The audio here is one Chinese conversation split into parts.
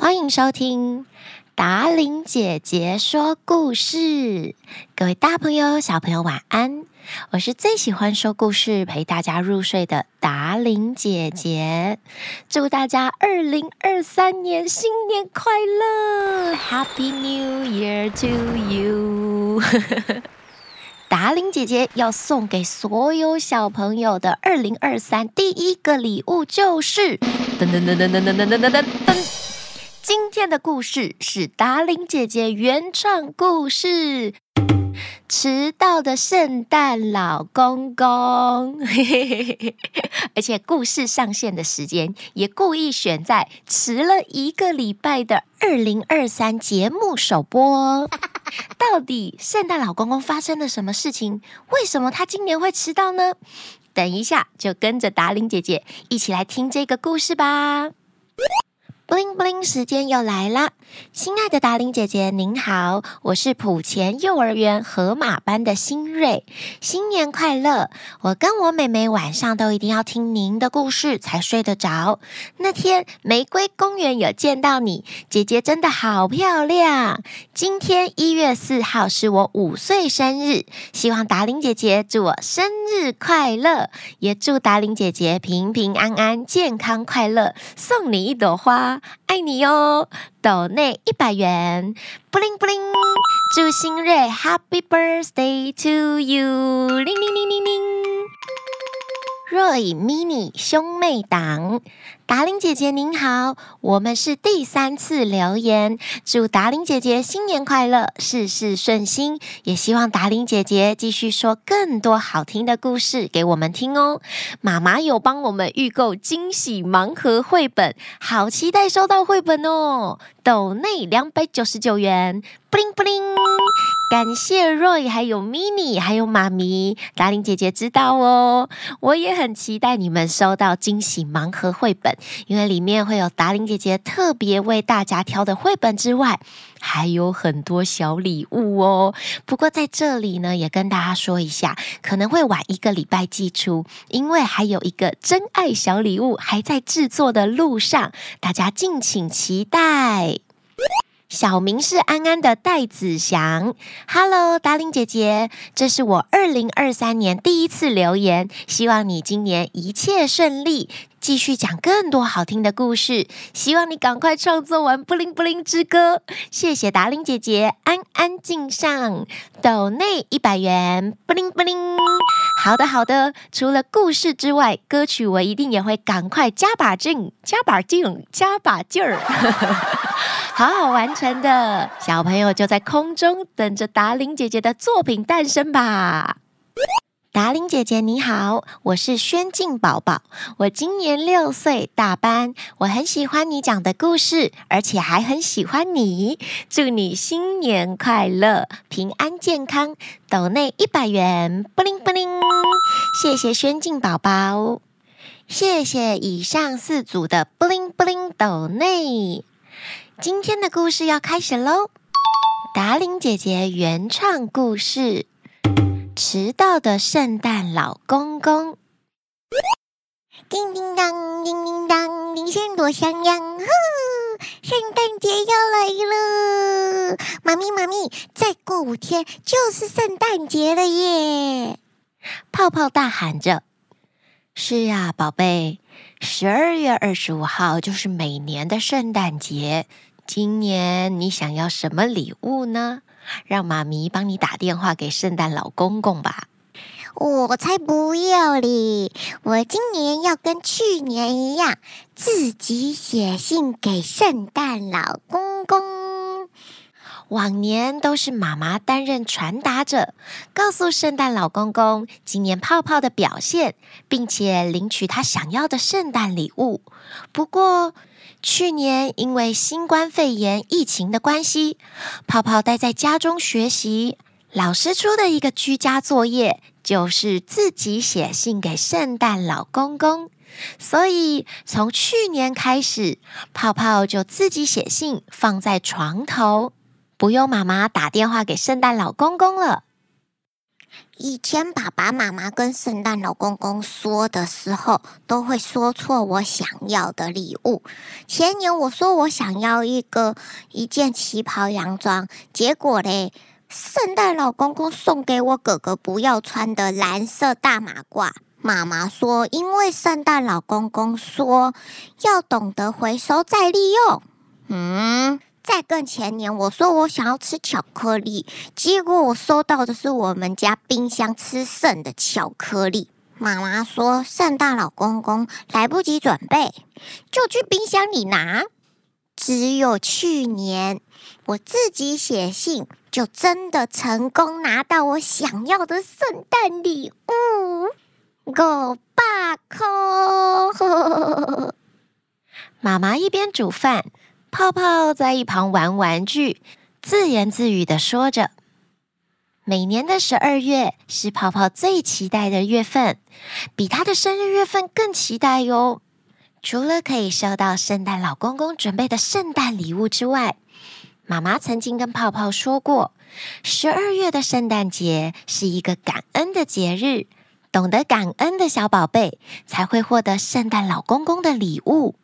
欢迎收听达琳姐姐说故事，各位大朋友、小朋友晚安！我是最喜欢说故事、陪大家入睡的达琳姐姐。祝大家二零二三年新年快乐，Happy New Year to you！达琳姐姐要送给所有小朋友的二零二三第一个礼物就是噔噔噔噔噔噔噔噔噔噔。今天的故事是达伶姐姐原创故事，《迟到的圣诞老公公》。而且故事上线的时间也故意选在迟了一个礼拜的二零二三节目首播。到底圣诞老公公发生了什么事情？为什么他今年会迟到呢？等一下就跟着达伶姐姐一起来听这个故事吧。布灵布灵，时间又来了，亲爱的达伶姐姐您好，我是埔前幼儿园河马班的新锐，新年快乐！我跟我妹妹晚上都一定要听您的故事才睡得着。那天玫瑰公园有见到你，姐姐真的好漂亮。今天一月四号是我五岁生日，希望达伶姐姐祝我生日快乐，也祝达伶姐姐平平安安、健康快乐，送你一朵花。爱你哟。斗内一百元。布灵布灵祝新瑞。Happy birthday to you 铃铃铃铃铃若隐迷你兄妹档达玲姐姐您好，我们是第三次留言，祝达玲姐姐新年快乐，事事顺心，也希望达玲姐姐继续说更多好听的故事给我们听哦。妈妈有帮我们预购惊喜盲盒绘本，好期待收到绘本哦。抖内两百九十九元，布灵布灵，感谢 Roy 还有 Mini 还有妈咪，达玲姐姐知道哦，我也很期待你们收到惊喜盲盒绘本。因为里面会有达玲姐姐特别为大家挑的绘本之外，还有很多小礼物哦。不过在这里呢，也跟大家说一下，可能会晚一个礼拜寄出，因为还有一个真爱小礼物还在制作的路上，大家敬请期待。小名是安安的戴子祥，Hello，达玲姐姐，这是我二零二三年第一次留言，希望你今年一切顺利。继续讲更多好听的故事，希望你赶快创作完《布灵布灵之歌》。谢谢达玲姐姐，安安敬上，抖内一百元，布灵布灵。好的好的，除了故事之外，歌曲我一定也会赶快加把劲，加把劲，加把劲儿，好好完成的。小朋友就在空中等着达伶姐姐的作品诞生吧。达伶姐姐你好，我是轩静宝宝，我今年六岁大班，我很喜欢你讲的故事，而且还很喜欢你，祝你新年快乐，平安健康，抖内一百元，布灵布灵，谢谢轩静宝宝，谢谢以上四组的布灵布灵抖内，今天的故事要开始喽，达玲姐姐原创故事。迟到的圣诞老公公，叮叮当，叮叮当，铃声多响亮！呵，圣诞节要来了，妈咪妈咪，再过五天就是圣诞节了耶！泡泡大喊着：“是啊，宝贝，十二月二十五号就是每年的圣诞节。今年你想要什么礼物呢？”让妈咪帮你打电话给圣诞老公公吧。我才不要哩！我今年要跟去年一样，自己写信给圣诞老公公。往年都是妈妈担任传达者，告诉圣诞老公公今年泡泡的表现，并且领取他想要的圣诞礼物。不过，去年因为新冠肺炎疫情的关系，泡泡待在家中学习。老师出的一个居家作业就是自己写信给圣诞老公公，所以从去年开始，泡泡就自己写信放在床头，不用妈妈打电话给圣诞老公公了。以前爸爸妈妈跟圣诞老公公说的时候，都会说错我想要的礼物。前年我说我想要一个一件旗袍洋装，结果嘞，圣诞老公公送给我哥哥不要穿的蓝色大马褂。妈妈说，因为圣诞老公公说要懂得回收再利用。嗯。再更前年，我说我想要吃巧克力，结果我收到的是我们家冰箱吃剩的巧克力。妈妈说圣诞老公公来不及准备，就去冰箱里拿。只有去年我自己写信，就真的成功拿到我想要的圣诞礼物。五百块。妈妈一边煮饭。泡泡在一旁玩玩具，自言自语的说着：“每年的十二月是泡泡最期待的月份，比他的生日月份更期待哟。除了可以收到圣诞老公公准备的圣诞礼物之外，妈妈曾经跟泡泡说过，十二月的圣诞节是一个感恩的节日，懂得感恩的小宝贝才会获得圣诞老公公的礼物。”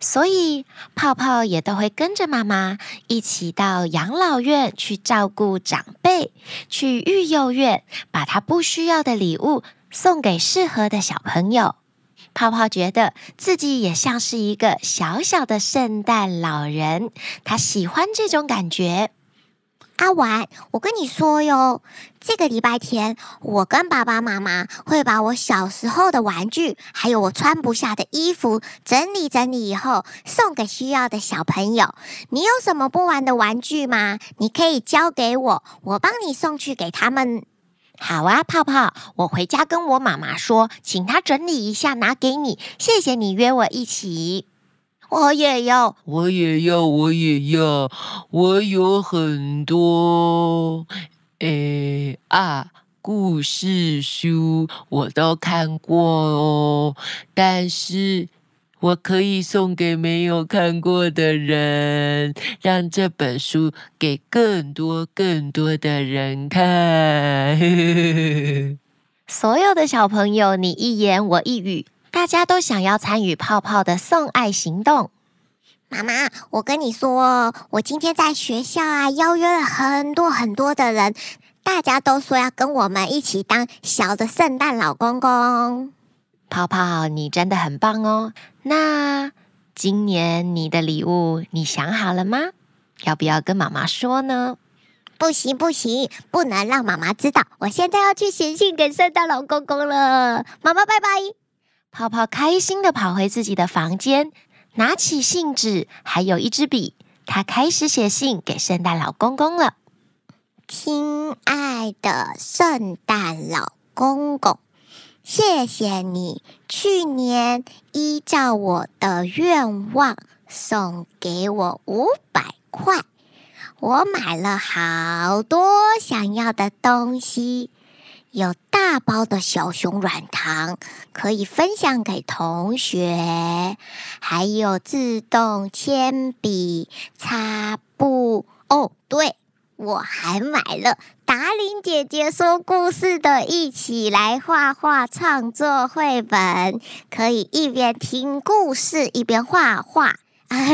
所以，泡泡也都会跟着妈妈一起到养老院去照顾长辈，去育幼院，把他不需要的礼物送给适合的小朋友。泡泡觉得自己也像是一个小小的圣诞老人，他喜欢这种感觉。阿玩，我跟你说哟，这个礼拜天，我跟爸爸妈妈会把我小时候的玩具，还有我穿不下的衣服整理整理以后，送给需要的小朋友。你有什么不玩的玩具吗？你可以交给我，我帮你送去给他们。好啊，泡泡，我回家跟我妈妈说，请她整理一下，拿给你。谢谢你约我一起。我也要，我也要，我也要，我有很多。诶啊，故事书我都看过哦，但是我可以送给没有看过的人，让这本书给更多更多的人看。所有的小朋友，你一言我一语。大家都想要参与泡泡的送爱行动。妈妈，我跟你说，我今天在学校啊，邀约了很多很多的人，大家都说要跟我们一起当小的圣诞老公公。泡泡，你真的很棒哦！那今年你的礼物你想好了吗？要不要跟妈妈说呢？不行不行，不能让妈妈知道。我现在要去写信给圣诞老公公了。妈妈，拜拜。泡泡开心地跑回自己的房间，拿起信纸，还有一支笔，他开始写信给圣诞老公公了。亲爱的圣诞老公公，谢谢你去年依照我的愿望送给我五百块，我买了好多想要的东西。有大包的小熊软糖可以分享给同学，还有自动铅笔、擦布。哦，对，我还买了达伶姐姐说故事的，一起来画画创作绘本，可以一边听故事一边画画。哎，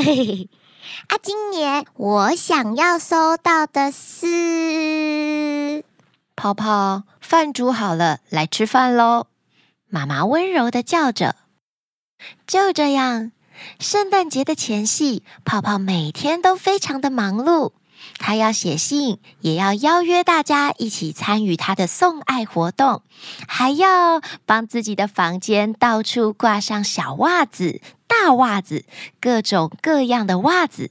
啊，今年我想要收到的是。泡泡，饭煮好了，来吃饭喽！妈妈温柔的叫着。就这样，圣诞节的前夕，泡泡每天都非常的忙碌。他要写信，也要邀约大家一起参与他的送爱活动，还要帮自己的房间到处挂上小袜子、大袜子，各种各样的袜子。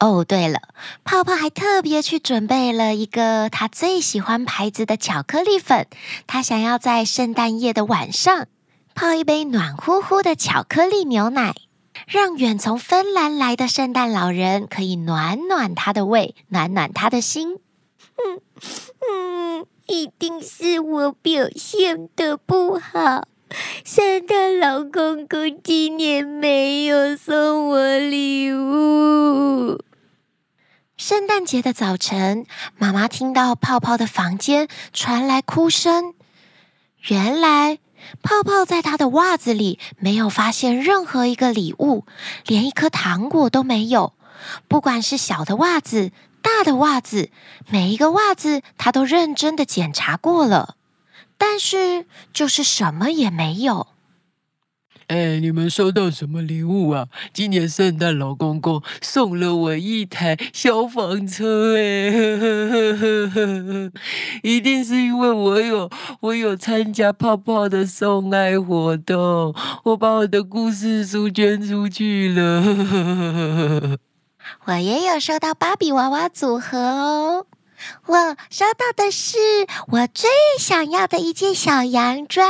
哦，对了，泡泡还特别去准备了一个他最喜欢牌子的巧克力粉。他想要在圣诞夜的晚上泡一杯暖乎乎的巧克力牛奶，让远从芬兰来的圣诞老人可以暖暖他的胃，暖暖他的心。嗯嗯，一定是我表现的不好。圣诞老公公今年没有送我礼物。圣诞节的早晨，妈妈听到泡泡的房间传来哭声。原来，泡泡在他的袜子里没有发现任何一个礼物，连一颗糖果都没有。不管是小的袜子、大的袜子，每一个袜子他都认真的检查过了，但是就是什么也没有。哎，你们收到什么礼物啊？今年圣诞老公公送了我一台消防车，哎，一定是因为我有我有参加泡泡的送爱活动，我把我的故事书捐出去了。我也有收到芭比娃娃组合哦。我收到的是我最想要的一件小洋装，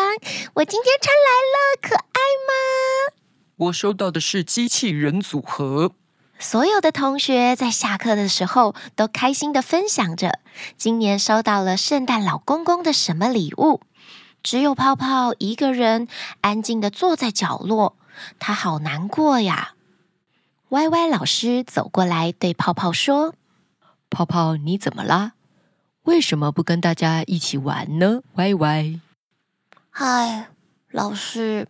我今天穿来了，可爱吗？我收到的是机器人组合。所有的同学在下课的时候都开心的分享着今年收到了圣诞老公公的什么礼物。只有泡泡一个人安静的坐在角落，他好难过呀。歪歪老师走过来对泡泡说。泡泡，你怎么啦？为什么不跟大家一起玩呢？歪歪，嗨，老师，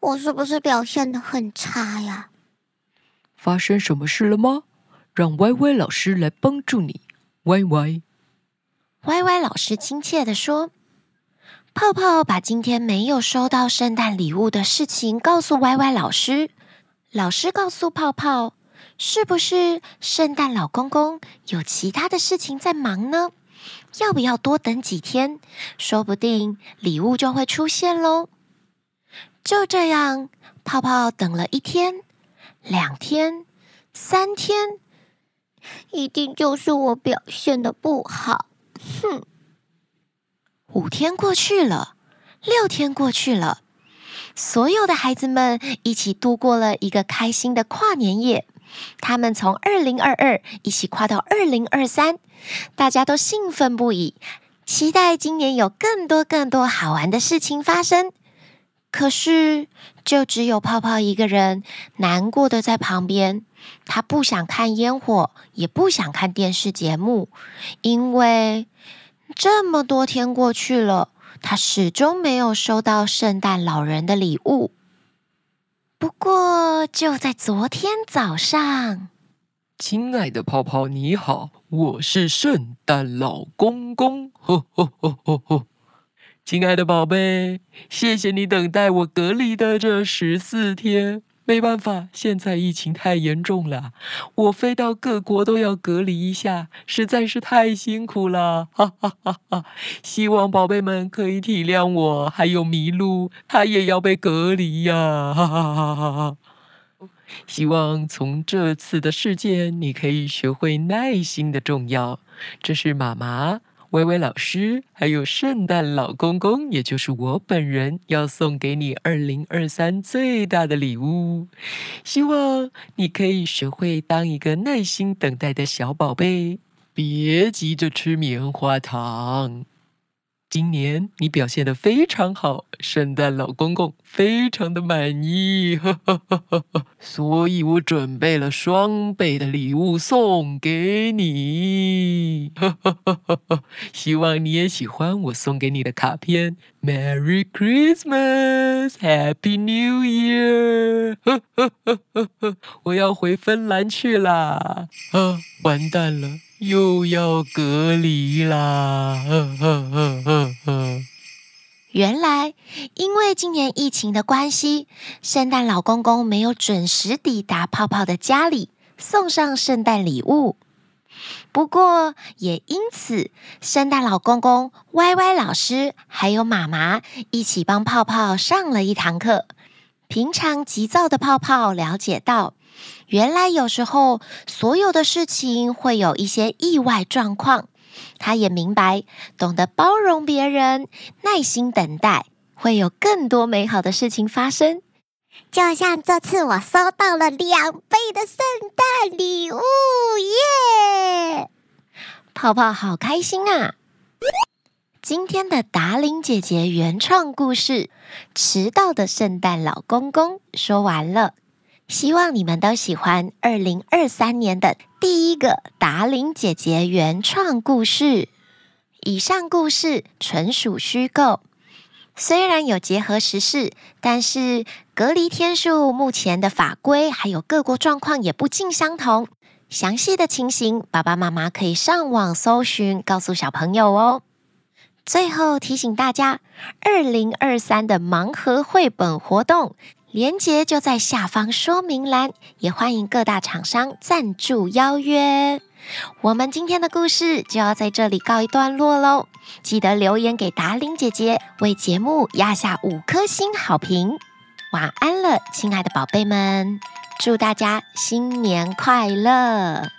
我是不是表现的很差呀？发生什么事了吗？让歪歪老师来帮助你。歪歪，歪歪老师亲切的说：“泡泡把今天没有收到圣诞礼物的事情告诉歪歪老师，老师告诉泡泡。”是不是圣诞老公公有其他的事情在忙呢？要不要多等几天？说不定礼物就会出现喽。就这样，泡泡等了一天、两天、三天，一定就是我表现的不好。哼！五天过去了，六天过去了，所有的孩子们一起度过了一个开心的跨年夜。他们从二零二二一起跨到二零二三，大家都兴奋不已，期待今年有更多更多好玩的事情发生。可是，就只有泡泡一个人难过的在旁边。他不想看烟火，也不想看电视节目，因为这么多天过去了，他始终没有收到圣诞老人的礼物。不过，就在昨天早上，亲爱的泡泡，你好，我是圣诞老公公。吼吼吼吼吼！亲爱的宝贝，谢谢你等待我隔离的这十四天。没办法，现在疫情太严重了，我飞到各国都要隔离一下，实在是太辛苦了，哈哈哈哈！希望宝贝们可以体谅我，还有麋鹿，它也要被隔离呀，哈哈哈哈！希望从这次的事件，你可以学会耐心的重要。这是妈妈。薇薇老师，还有圣诞老公公，也就是我本人，要送给你二零二三最大的礼物。希望你可以学会当一个耐心等待的小宝贝，别急着吃棉花糖。今年你表现得非常好，圣诞老公公非常的满意，呵呵呵呵，所以我准备了双倍的礼物送给你，呵呵呵呵，希望你也喜欢我送给你的卡片。Merry Christmas, Happy New Year！呵呵呵呵呵，我要回芬兰去啦，啊，完蛋了。又要隔离啦！呵呵呵呵呵。原来，因为今年疫情的关系，圣诞老公公没有准时抵达泡泡的家里送上圣诞礼物。不过，也因此，圣诞老公公、歪歪老师还有妈妈一起帮泡泡上了一堂课。平常急躁的泡泡了解到。原来有时候所有的事情会有一些意外状况，他也明白，懂得包容别人，耐心等待，会有更多美好的事情发生。就像这次我收到了两倍的圣诞礼物，耶！泡泡好开心啊！今天的达伶姐姐原创故事《迟到的圣诞老公公》说完了。希望你们都喜欢二零二三年的第一个达伶姐姐原创故事。以上故事纯属虚构，虽然有结合时事，但是隔离天数目前的法规还有各国状况也不尽相同。详细的情形，爸爸妈妈可以上网搜寻，告诉小朋友哦。最后提醒大家，二零二三的盲盒绘本活动。链接就在下方说明栏，也欢迎各大厂商赞助邀约。我们今天的故事就要在这里告一段落喽，记得留言给达玲姐姐，为节目压下五颗星好评。晚安了，亲爱的宝贝们，祝大家新年快乐！